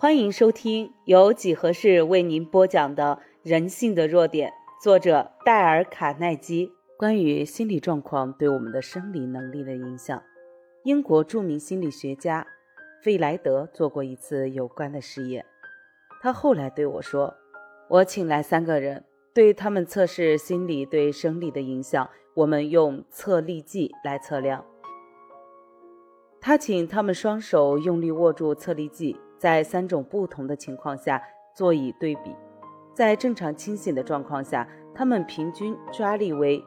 欢迎收听由几何式为您播讲的《人性的弱点》，作者戴尔·卡耐基。关于心理状况对我们的生理能力的影响，英国著名心理学家费莱德做过一次有关的实验。他后来对我说：“我请来三个人，对他们测试心理对生理的影响。我们用测力计来测量。他请他们双手用力握住测力计，在三种不同的情况下做以对比。在正常清醒的状况下，他们平均抓力为。”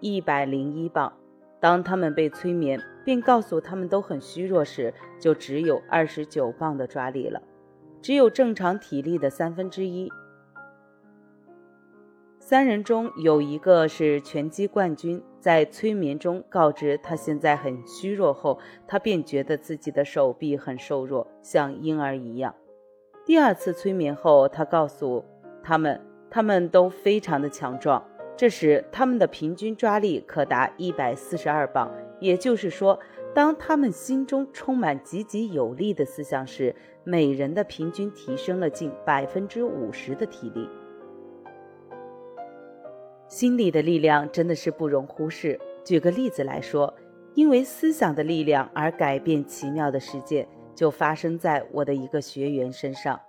一百零一磅。当他们被催眠，并告诉他们都很虚弱时，就只有二十九磅的抓力了，只有正常体力的三分之一。三人中有一个是拳击冠军，在催眠中告知他现在很虚弱后，他便觉得自己的手臂很瘦弱，像婴儿一样。第二次催眠后，他告诉他们，他们都非常的强壮。这时，他们的平均抓力可达一百四十二磅。也就是说，当他们心中充满积极有力的思想时，每人的平均提升了近百分之五十的体力。心理的力量真的是不容忽视。举个例子来说，因为思想的力量而改变奇妙的事件，就发生在我的一个学员身上。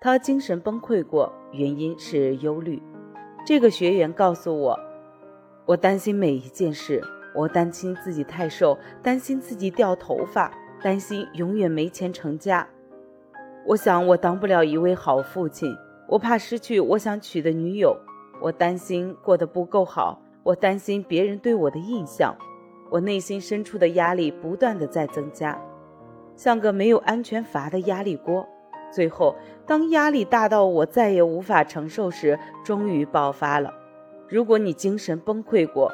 他精神崩溃过，原因是忧虑。这个学员告诉我，我担心每一件事，我担心自己太瘦，担心自己掉头发，担心永远没钱成家。我想我当不了一位好父亲，我怕失去我想娶的女友，我担心过得不够好，我担心别人对我的印象，我内心深处的压力不断的在增加，像个没有安全阀的压力锅。最后，当压力大到我再也无法承受时，终于爆发了。如果你精神崩溃过，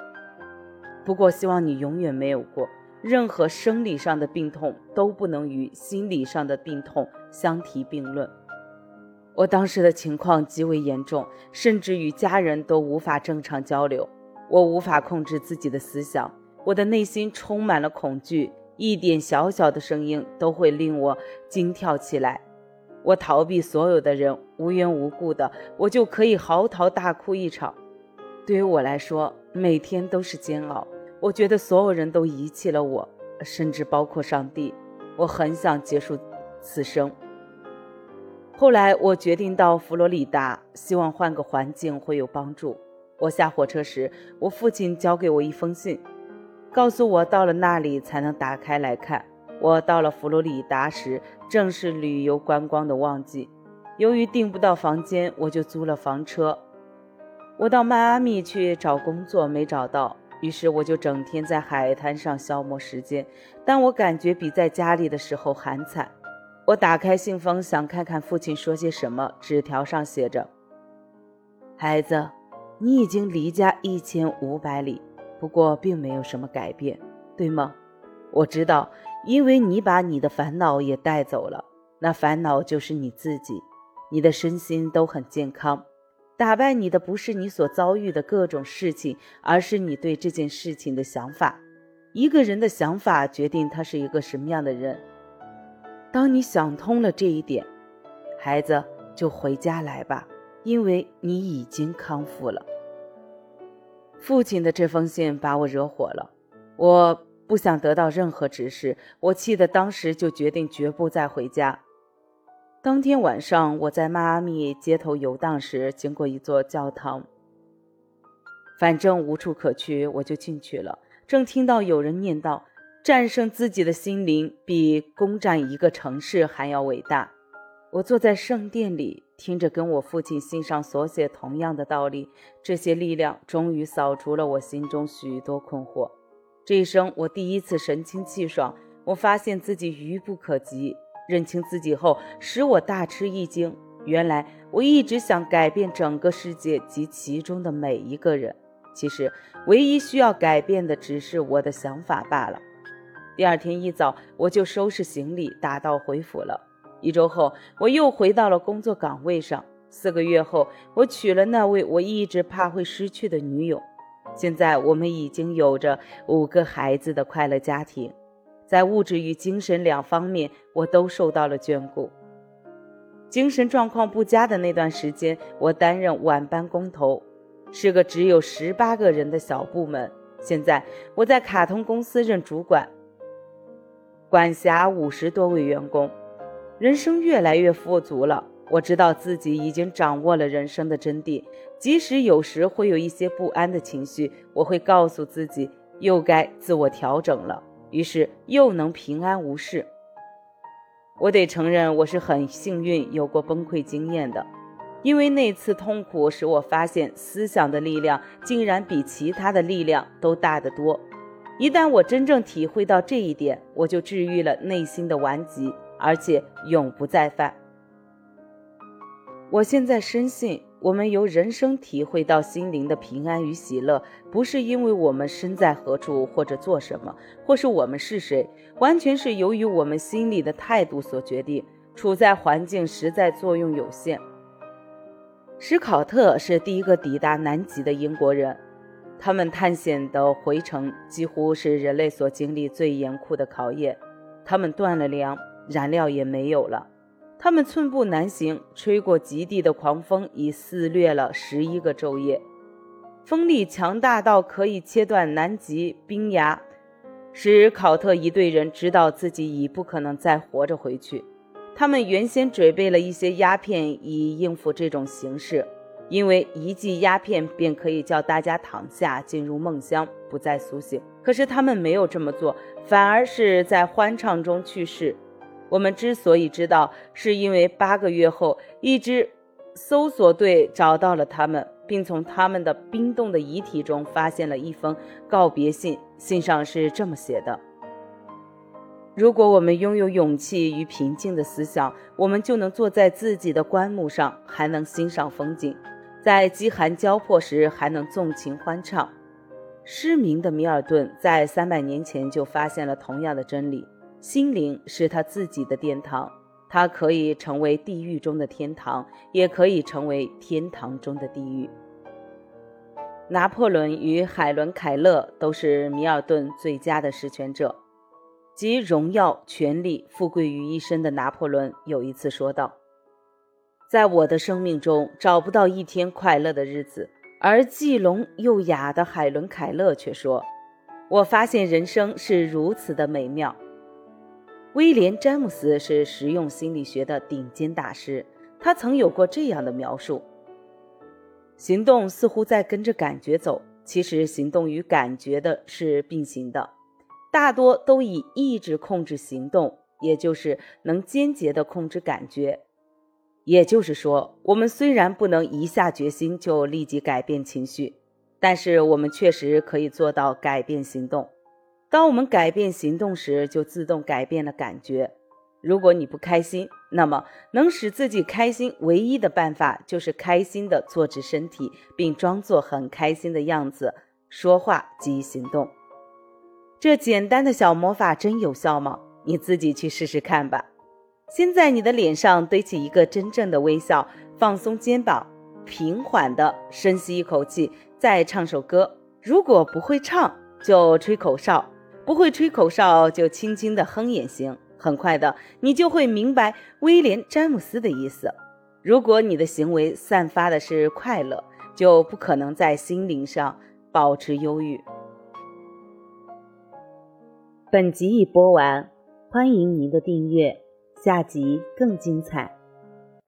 不过希望你永远没有过。任何生理上的病痛都不能与心理上的病痛相提并论。我当时的情况极为严重，甚至与家人都无法正常交流。我无法控制自己的思想，我的内心充满了恐惧，一点小小的声音都会令我惊跳起来。我逃避所有的人，无缘无故的，我就可以嚎啕大哭一场。对于我来说，每天都是煎熬。我觉得所有人都遗弃了我，甚至包括上帝。我很想结束此生。后来，我决定到佛罗里达，希望换个环境会有帮助。我下火车时，我父亲交给我一封信，告诉我到了那里才能打开来看。我到了佛罗里达时，正是旅游观光的旺季。由于订不到房间，我就租了房车。我到迈阿密去找工作，没找到，于是我就整天在海滩上消磨时间。但我感觉比在家里的时候还惨。我打开信封，想看看父亲说些什么。纸条上写着：“孩子，你已经离家一千五百里，不过并没有什么改变，对吗？我知道。”因为你把你的烦恼也带走了，那烦恼就是你自己，你的身心都很健康。打败你的不是你所遭遇的各种事情，而是你对这件事情的想法。一个人的想法决定他是一个什么样的人。当你想通了这一点，孩子就回家来吧，因为你已经康复了。父亲的这封信把我惹火了，我。不想得到任何指示，我气得当时就决定绝不再回家。当天晚上，我在迈阿密街头游荡时，经过一座教堂。反正无处可去，我就进去了。正听到有人念叨：“战胜自己的心灵，比攻占一个城市还要伟大。”我坐在圣殿里，听着跟我父亲信上所写同样的道理。这些力量终于扫除了我心中许多困惑。这一生，我第一次神清气爽。我发现自己愚不可及，认清自己后，使我大吃一惊。原来我一直想改变整个世界及其中的每一个人。其实，唯一需要改变的只是我的想法罢了。第二天一早，我就收拾行李，打道回府了。一周后，我又回到了工作岗位上。四个月后，我娶了那位我一直怕会失去的女友。现在我们已经有着五个孩子的快乐家庭，在物质与精神两方面，我都受到了眷顾。精神状况不佳的那段时间，我担任晚班工头，是个只有十八个人的小部门。现在我在卡通公司任主管，管辖五十多位员工，人生越来越富足了。我知道自己已经掌握了人生的真谛，即使有时会有一些不安的情绪，我会告诉自己又该自我调整了，于是又能平安无事。我得承认，我是很幸运有过崩溃经验的，因为那次痛苦使我发现思想的力量竟然比其他的力量都大得多。一旦我真正体会到这一点，我就治愈了内心的顽疾，而且永不再犯。我现在深信。我们由人生体会到心灵的平安与喜乐，不是因为我们身在何处或者做什么，或是我们是谁，完全是由于我们心里的态度所决定。处在环境实在作用有限。史考特是第一个抵达南极的英国人，他们探险的回程几乎是人类所经历最严酷的考验。他们断了粮，燃料也没有了。他们寸步难行，吹过极地的狂风已肆虐了十一个昼夜，风力强大到可以切断南极冰崖，使考特一队人知道自己已不可能再活着回去。他们原先准备了一些鸦片以应付这种形势，因为一剂鸦片便可以叫大家躺下进入梦乡，不再苏醒。可是他们没有这么做，反而是在欢畅中去世。我们之所以知道，是因为八个月后，一支搜索队找到了他们，并从他们的冰冻的遗体中发现了一封告别信。信上是这么写的：“如果我们拥有勇气与平静的思想，我们就能坐在自己的棺木上，还能欣赏风景；在饥寒交迫时，还能纵情欢唱。”失明的米尔顿在三百年前就发现了同样的真理。心灵是他自己的殿堂，它可以成为地狱中的天堂，也可以成为天堂中的地狱。拿破仑与海伦·凯勒都是米尔顿最佳的实权者，集荣耀、权力、富贵于一身的拿破仑有一次说道：“在我的生命中找不到一天快乐的日子。”而既聋又哑的海伦·凯勒却说：“我发现人生是如此的美妙。”威廉·詹姆斯是实用心理学的顶尖大师，他曾有过这样的描述：行动似乎在跟着感觉走，其实行动与感觉的是并行的，大多都以意志控制行动，也就是能间接地控制感觉。也就是说，我们虽然不能一下决心就立即改变情绪，但是我们确实可以做到改变行动。当我们改变行动时，就自动改变了感觉。如果你不开心，那么能使自己开心唯一的办法就是开心的坐直身体，并装作很开心的样子，说话及行动。这简单的小魔法真有效吗？你自己去试试看吧。先在你的脸上堆起一个真正的微笑，放松肩膀，平缓地深吸一口气，再唱首歌。如果不会唱，就吹口哨。不会吹口哨，就轻轻的哼也行。很快的，你就会明白威廉·詹姆斯的意思。如果你的行为散发的是快乐，就不可能在心灵上保持忧郁。本集已播完，欢迎您的订阅，下集更精彩。